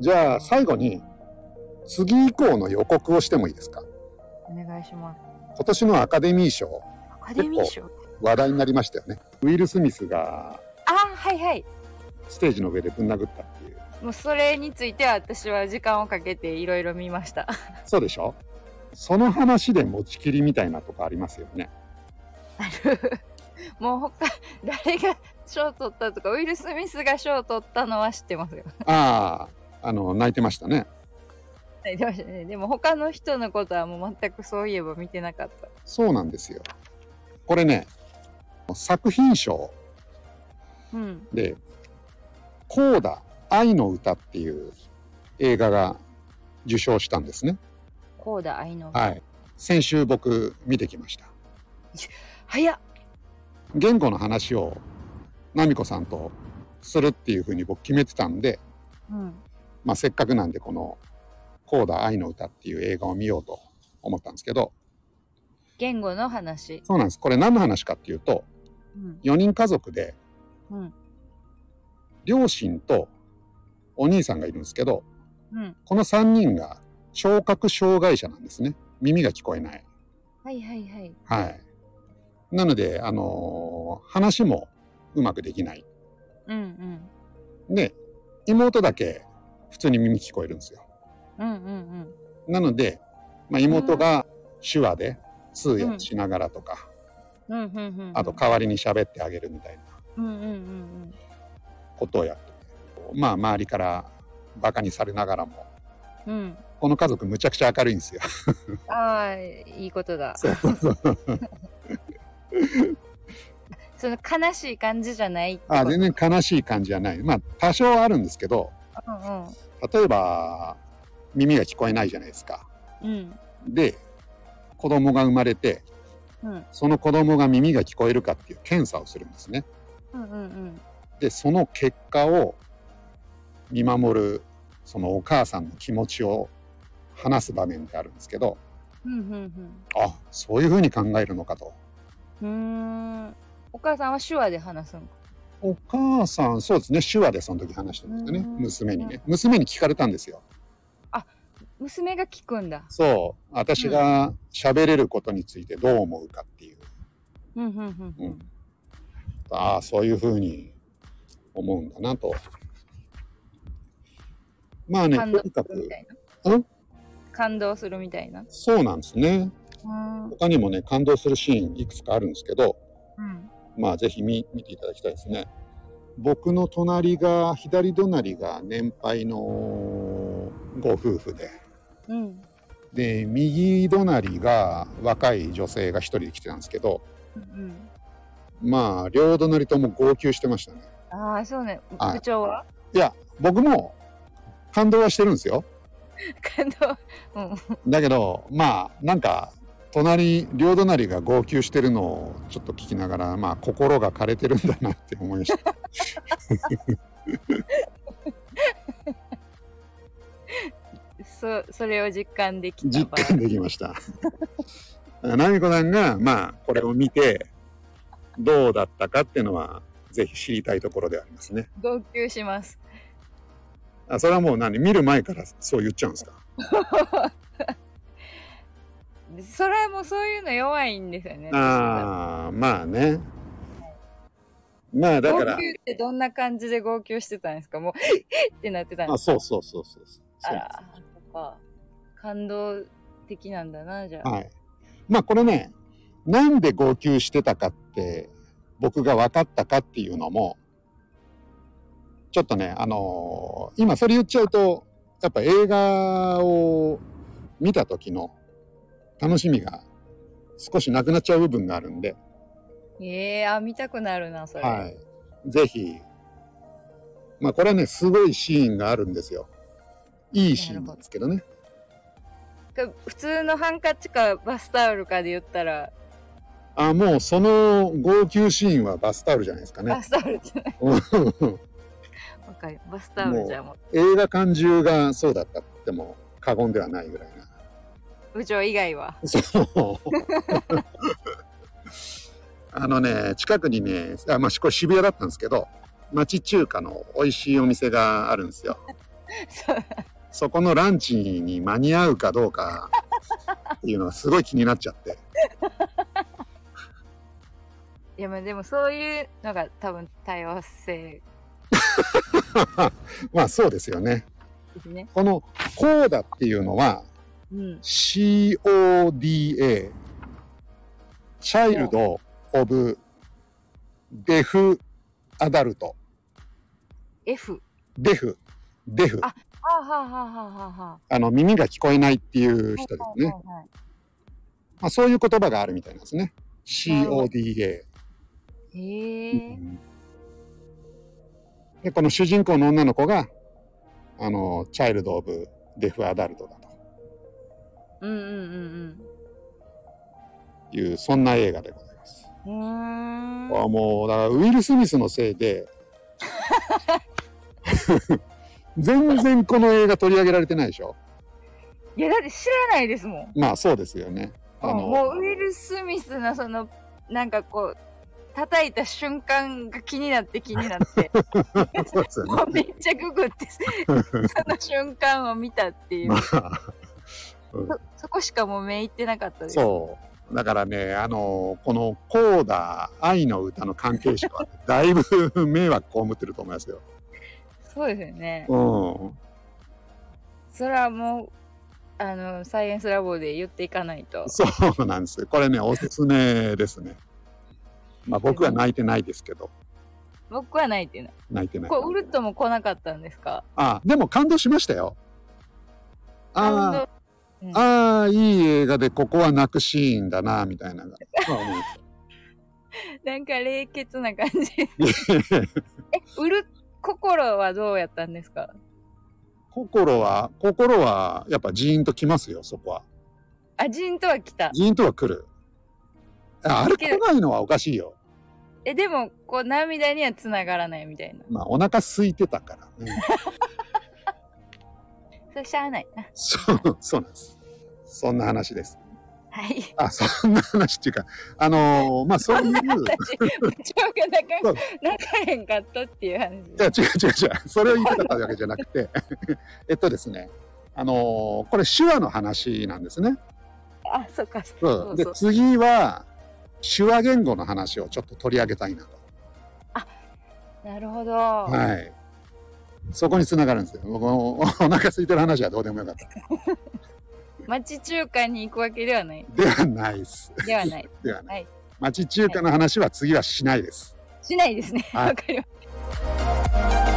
じゃあ最後に次以降の予告をしてもいいですか？お願いします。今年のアカデミー賞アカデミー賞？話題になりましたよね。ウィル・スミスがあ、はいはい。ステージの上でぶん殴ったっていう。もうそれについては私は時間をかけていろいろ見ました。そうでしょ？その話で持ちきりみたいなとこありますよね。もう他、誰が賞取ったとか、ウィル・スミスが賞取ったのは知ってますよ。ああ、あの、泣いてましたね。はいでもねでも他の人のことはもう全くそういえば見てなかった。そうなんですよ。これね、作品賞うん。で、コーダ愛の歌っていう映画が受賞したんですね。こうだ、愛の。はい。先週僕見てきました。早っ言語の話を奈美子さんとするっていうふうに僕決めてたんで、うん。まあ、せっかくなんでこの「コーダ愛の歌」っていう映画を見ようと思ったんですけど言語の話。そうなんですこれ何の話かっていうとうん。4人家族でうん。両親とお兄さんがいるんですけどうん。この3人が聴覚障害者なんですね耳が聞こえない。はいはいはい。はい、なので、あのー話もうまくできない。うんうん。で妹だけ普通に耳聞こえるんですよ。うんうんなので、まあ、妹が手話で通訳しながらとか、うん。うんうんうん。あと代わりに喋ってあげるみたいなうんうんうんことをやっててまあ周りからバカにされながらもうん。うん。この家族むちゃくちゃ明るいんですよ。ああ、いいことだ。そうそうそう その悲しい感じじゃないあ全然悲しい感じじゃないまあ多少あるんですけどうんうん。例えば耳が聞こえないじゃないですか。うん。で子供が生まれてうん。その子供が耳が聞こえるかっていう検査をするんですね。うんうんうん。でその結果を見守るそのお母さんの気持ちを話す場面ってあるんですけどうんうんあそういうふうに考えるのかと。うん。お母さんは手話で話すのか？お母さんそうですね手話でその時話してましたねうん娘にね娘に聞かれたんですよ。娘が聞くんだ。そう私が喋れることについてどう思うかっていううんうんうん。ああそういうふうに思うんだなと。まあね感動とにかくするみたいうな。感動するみたいな？そうなんですね。うん。他にもね感動するシーンいくつかあるんですけどうん。まあぜひ見見ていただきたいですね。僕の隣が左隣が年配のご夫婦でうん。で右隣が若い女性が一人で来てたんですけどうん。まあ両隣とも号泣してましたね。ああ、そうね。はい部長は？いや僕も感動はしてるんですよ。感動。うん。だけどまあなんか隣両隣が号泣してるのをちょっと聞きながらまあ心が枯れてるんだなって思いました。そ、それを実感できた実。感できました。奈美子さんがまあこれを見てどうだったかっていうのはぜひ知りたいところではありますね。号泣します。あそれはもう何？見る前からそう言っちゃうんですか？それはもうそういうの弱いんですよね。ああまあね。まあだから号泣ってどんな感じで号泣してたんですか？もう、ってなってたんですあそうそうそうそうそうあら、そっか。感動的なんだな、じゃあ。はい。まあこれね、なんで号泣してたかって僕が分かったかっていうのも、ちょっとね、あのー今それ言っちゃうと、やっぱ映画を見た時の楽しみが少しなくなっちゃう部分があるんで、ええあ、見たくなるな、それ。はい。ぜひ、まあこれはね、すごいシーンがあるんですよ。いいシーンなんですけどね。か普通のハンカチかバスタオルかで言ったら、あ、もうその号泣シーンはバスタオルじゃないですかねバ。スタオルじゃない。うんわかる。バスタオルじゃもう、映画館中がそうだったって言っても過言ではないぐらいな。部長以外は。そう。あのね、近くにね、あまあ、これ渋谷だったんですけど、町中華の美味しいお店があるんですよ。そこのランチに間に合うかどうかっていうのがすごい気になっちゃって。いやまあでもそういうのが多分多様性 まあそうですよね。ね。このコーダっていうのはうん。CODA チャイルド・オブ・デフ・アダルト F。デフデフあはあはあはあはあはあ。の耳が聞こえないっていうあ。人ですね、はいはいはいまあ、そういう言葉があるみたいなんですね。CODA へえ。でこの主人公の女の子があのチャイルド・オブ・デフ・アダルトだとうんうんうんいうそんな映画でございます。う。あもうだからウィル・スミスのせいで 全然この映画取り上げられてないでしょ。いやだって知らないですもん。まあそうですよね。あのもうウィル・スミスのそのなんかこう叩いた瞬間が気になって気になって。ね。もうめっちゃググってその瞬間を見たっていう、まあうん。そそこしかもう目いってなかったです。そう。だからねあのこのコーダ愛の歌の関係者はだいぶ迷惑被ってると思いますよ。そうですよね。うん。それはもうあのサイエンスラボで言っていかないと。そうなんですこれねおすすめですね。まあ僕は泣いてないですけど。僕はないってい。うの泣いてない。これウルットも来なかったんですか？あでも感動しましたよ。あ感動あああいい映画でここは泣くシーンだなみたいな。なんか冷血な感じ。えウル心はどうやったんですか？心は心はやっぱジーンときますよそこは。あジーンとは来た。ジーンとは来る。ああれ来ないのはおかしいよ。えでもこう涙にはつながらないみたいな。まあお腹空いてたからねそれしゃあないな。そうそうなんです。そんな話です。はい。あそんな話っていうかあのーまあそういう。私部長が仲仲へんかったっていう話。いや違う違う違う。それを言いたかったわけじゃなくて えっとですねあのーこれ手話の話なんですね。あそっか。そそう。で次は手話言語の話をちょっと取り上げたいなと。なるほど、はいそこに繋がるんですよ。僕おお腹空いてる話はどうでもよかった。町中華に行くわけではない。ではないです。ではない。ではない、はい。町中華の話は次はしないです。しないですね。わ、はい。かりました